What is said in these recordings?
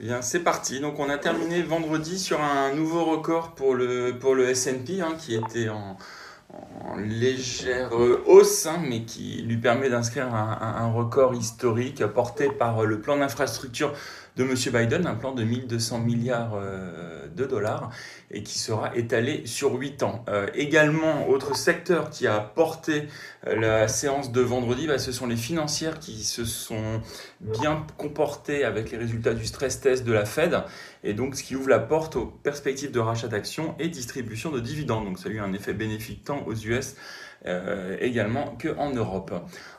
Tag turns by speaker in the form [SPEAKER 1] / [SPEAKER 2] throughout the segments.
[SPEAKER 1] Bien, c'est parti. Donc, on a terminé vendredi sur un nouveau record pour le, pour le S&P, hein, qui était en, en légère hausse, hein, mais qui lui permet d'inscrire un, un, record historique porté par le plan d'infrastructure de M. Biden, un plan de 1200 milliards euh, de dollars et qui sera étalé sur 8 ans. Euh, également, autre secteur qui a porté euh, la séance de vendredi, bah, ce sont les financières qui se sont bien comportées avec les résultats du stress test de la Fed et donc ce qui ouvre la porte aux perspectives de rachat d'actions et distribution de dividendes. Donc ça a eu un effet bénéfique tant aux US euh, également qu'en Europe.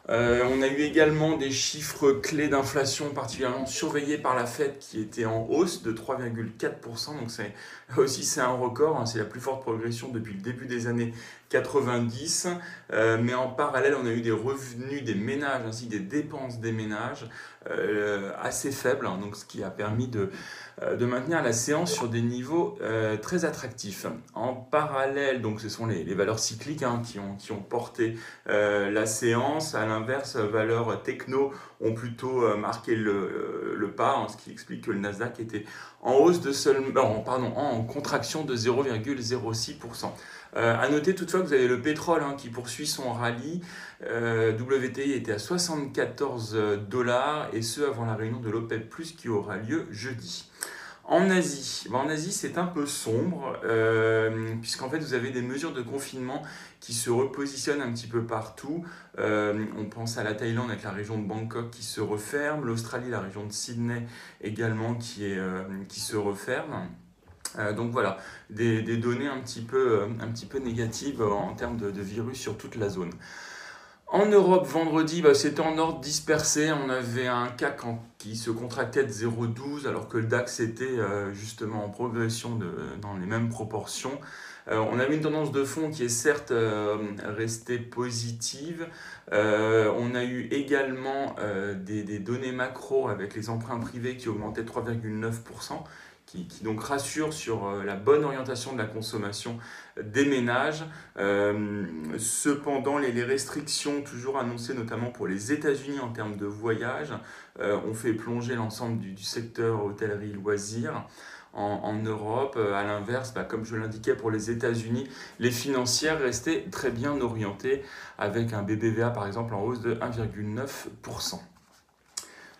[SPEAKER 1] Euh, on a eu également des chiffres clés d'inflation particulièrement surveillés par la Fed qui étaient en hausse de 3,4%. Donc c'est aussi c'est un record, hein. c'est la plus forte progression depuis le début des années 90. Euh, mais en parallèle, on a eu des revenus des ménages ainsi que des dépenses des ménages assez faibles, hein. ce qui a permis de, de maintenir la séance sur des niveaux très attractifs. En parallèle, donc ce sont les, valeurs cycliques hein, qui, ont, porté la séance. À l'inverse, valeurs techno ont plutôt euh, marqué le, euh, le pas, hein, ce qui explique que le Nasdaq était en hausse de seulement, pardon, en contraction de 0,06%. Euh, à noter toutefois que vous avez le pétrole hein, qui poursuit son rallye. Euh, WTI était à 74 dollars et ce avant la réunion de l'OPEP+, qui aura lieu jeudi. En Asie, ben, c'est un peu sombre, euh, puisqu'en fait vous avez des mesures de confinement qui se repositionnent un petit peu partout. Euh, on pense à la Thaïlande avec la région de Bangkok qui se referme, l'Australie, la région de Sydney également euh, qui se referme. Donc voilà, des, données un petit, peu, peu négatives en termes de virus sur toute la zone. En Europe, vendredi, bah, c'était en ordre dispersé. On avait un CAC qui se contractait de 0,12 alors que le DAX était euh, justement en progression dans les mêmes proportions. Euh, on avait une tendance de fond qui est certes euh, restée positive. on a eu également des, données macro avec les emprunts privés qui augmentaient 3,9% qui, donc rassure sur euh, la bonne orientation de la consommation des ménages. Euh, cependant, les, restrictions toujours annoncées, notamment pour les États-Unis en termes de voyage, euh, ont fait plonger l'ensemble du, secteur hôtellerie loisirs. En, Europe. À l'inverse, bah, comme je l'indiquais pour les États-Unis, les financières restaient très bien orientées avec un BBVA par exemple en hausse de 1,9%.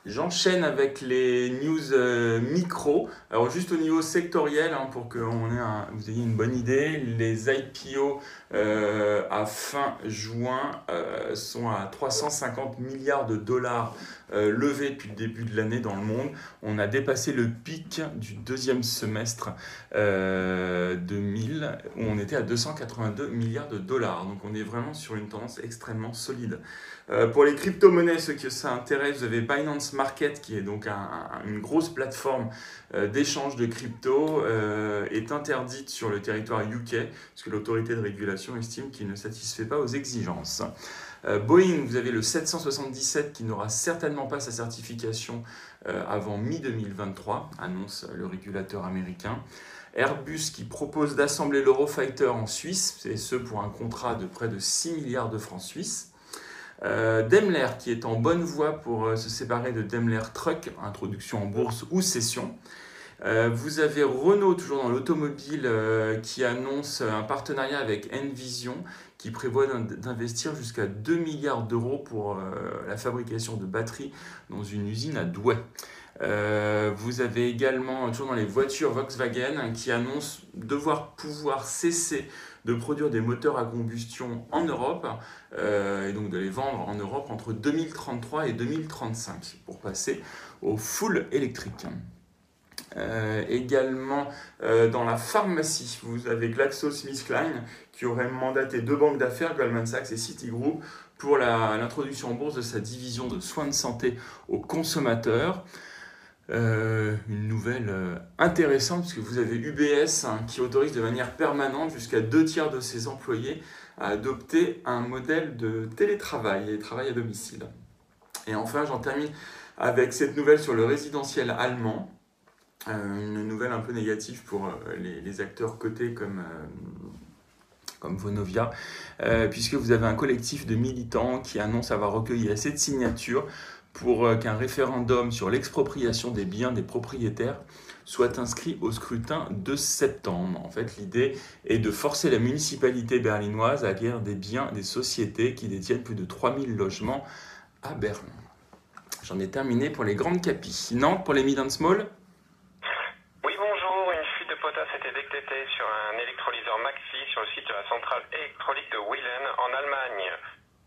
[SPEAKER 1] J'enchaîne avec les news euh, micro. Alors juste au niveau sectoriel, hein, pour que vous ayez une bonne idée, les IPO euh, à fin juin euh, sont à 350 milliards de dollars levés depuis le début de l'année dans le monde. On a dépassé le pic du deuxième semestre 2000 où on était à 282 milliards de dollars. Donc on est vraiment sur une tendance extrêmement solide. pour les crypto-monnaies, ceux que ça intéresse, vous avez Binance Market, qui est donc une grosse plateforme euh, d'échange de crypto, euh, est interdite sur le territoire UK, parce que l'autorité de régulation estime qu'il ne satisfait pas aux exigences. Euh, Boeing, vous avez le 777 qui n'aura certainement pas sa certification avant mi-2023, annonce le régulateur américain. Airbus qui propose d'assembler l'Eurofighter en Suisse, et ce pour un contrat de près de 6 milliards de francs suisses. Euh, Daimler qui est en bonne voie pour euh, se séparer de Daimler Truck, introduction en bourse ou cession. Euh, vous avez Renault, toujours dans l'automobile, qui annonce un partenariat avec Envision, qui prévoit d'investir jusqu'à 2 milliards d'euros pour la fabrication de batteries dans une usine à Douai. vous avez également, toujours dans les voitures, Volkswagen, qui annonce devoir pouvoir cesser de produire des moteurs à combustion en Europe euh, et donc de les vendre en Europe entre 2033 et 2035 pour passer au full électrique. Euh, également euh, dans la pharmacie, vous avez GlaxoSmithKline qui aurait mandaté deux banques d'affaires, Goldman Sachs et Citigroup, pour l'introduction en bourse de sa division de soins de santé aux consommateurs. Euh, une nouvelle intéressante puisque vous avez UBS hein, qui autorise de manière permanente jusqu'à deux tiers de ses employés à adopter un modèle de télétravail et travail à domicile. Et enfin, j'en termine avec cette nouvelle sur le résidentiel allemand. Euh, une nouvelle un peu négative pour les, acteurs cotés comme, comme Vonovia, puisque vous avez un collectif de militants qui annonce avoir recueilli assez de signatures pour euh, qu'un référendum sur l'expropriation des biens des propriétaires soit inscrit au scrutin de septembre. En fait, l'idée est de forcer la municipalité berlinoise à acquérir des biens des sociétés qui détiennent plus de 3000 logements à Berlin. J'en ai terminé pour les grandes capis. Nantes pour les mid and small
[SPEAKER 2] Oui, bonjour. Une fuite de potasse sur un électrolyseur Maxi sur le site de la centrale électronique de Willen en Allemagne.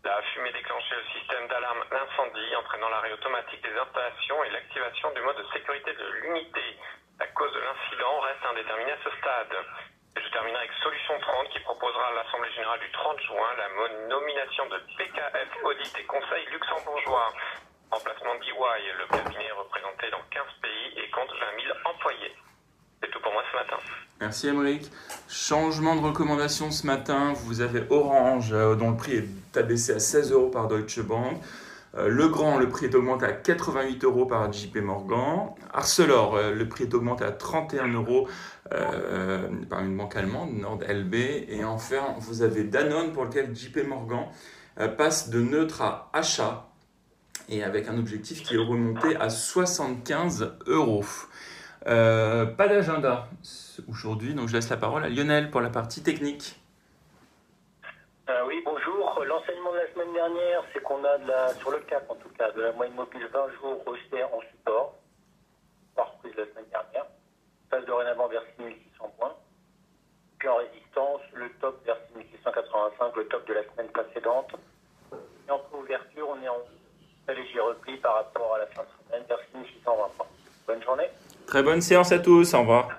[SPEAKER 2] La fumée déclenchait le système d'alarme incendie, entraînant l'arrêt automatique des installations et l'activation du mode de sécurité de l'unité. La cause de l'incident reste indéterminée à ce stade. Je terminerai avec Solution 30 qui proposera à l'Assemblée Générale du 30 juin la nomination de PKF Audit et Conseil luxembourgeois. Emplacement d'EY, le cabinet est représenté dans 15 pays et compte 20 000 employés. C'est tout pour moi ce matin.
[SPEAKER 1] Merci Emmerich. Changement de recommandation ce matin, vous avez Orange euh, dont le prix est abaissé à 16 euros par Deutsche Bank. Euh, le Grand, le prix est augmenté à 88 euros par JP Morgan. Arcelor, euh, le prix est augmenté à 31 euros par une banque allemande, NordLB. Et enfin, vous avez Danone pour lequel JP Morgan passe de neutre à achat et avec un objectif qui est remonté à 75 euros. Euh, pas d'agenda aujourd'hui, donc je laisse la parole à Lionel pour la partie technique.
[SPEAKER 3] Euh, oui, bonjour. L'enseignement de la semaine dernière, c'est qu'on a de la, sur le cap en tout cas, de la moyenne mobile 20 jours rejetée en support, par reprise la semaine dernière. Passe dorénavant vers 6600 points. Puis en résistance, le top vers 6685, le top de la semaine précédente. Et en ouverture, on est en léger repli par rapport à la fin de semaine vers 6620 points. Bonne journée.
[SPEAKER 1] Bonne séance à tous. Au revoir.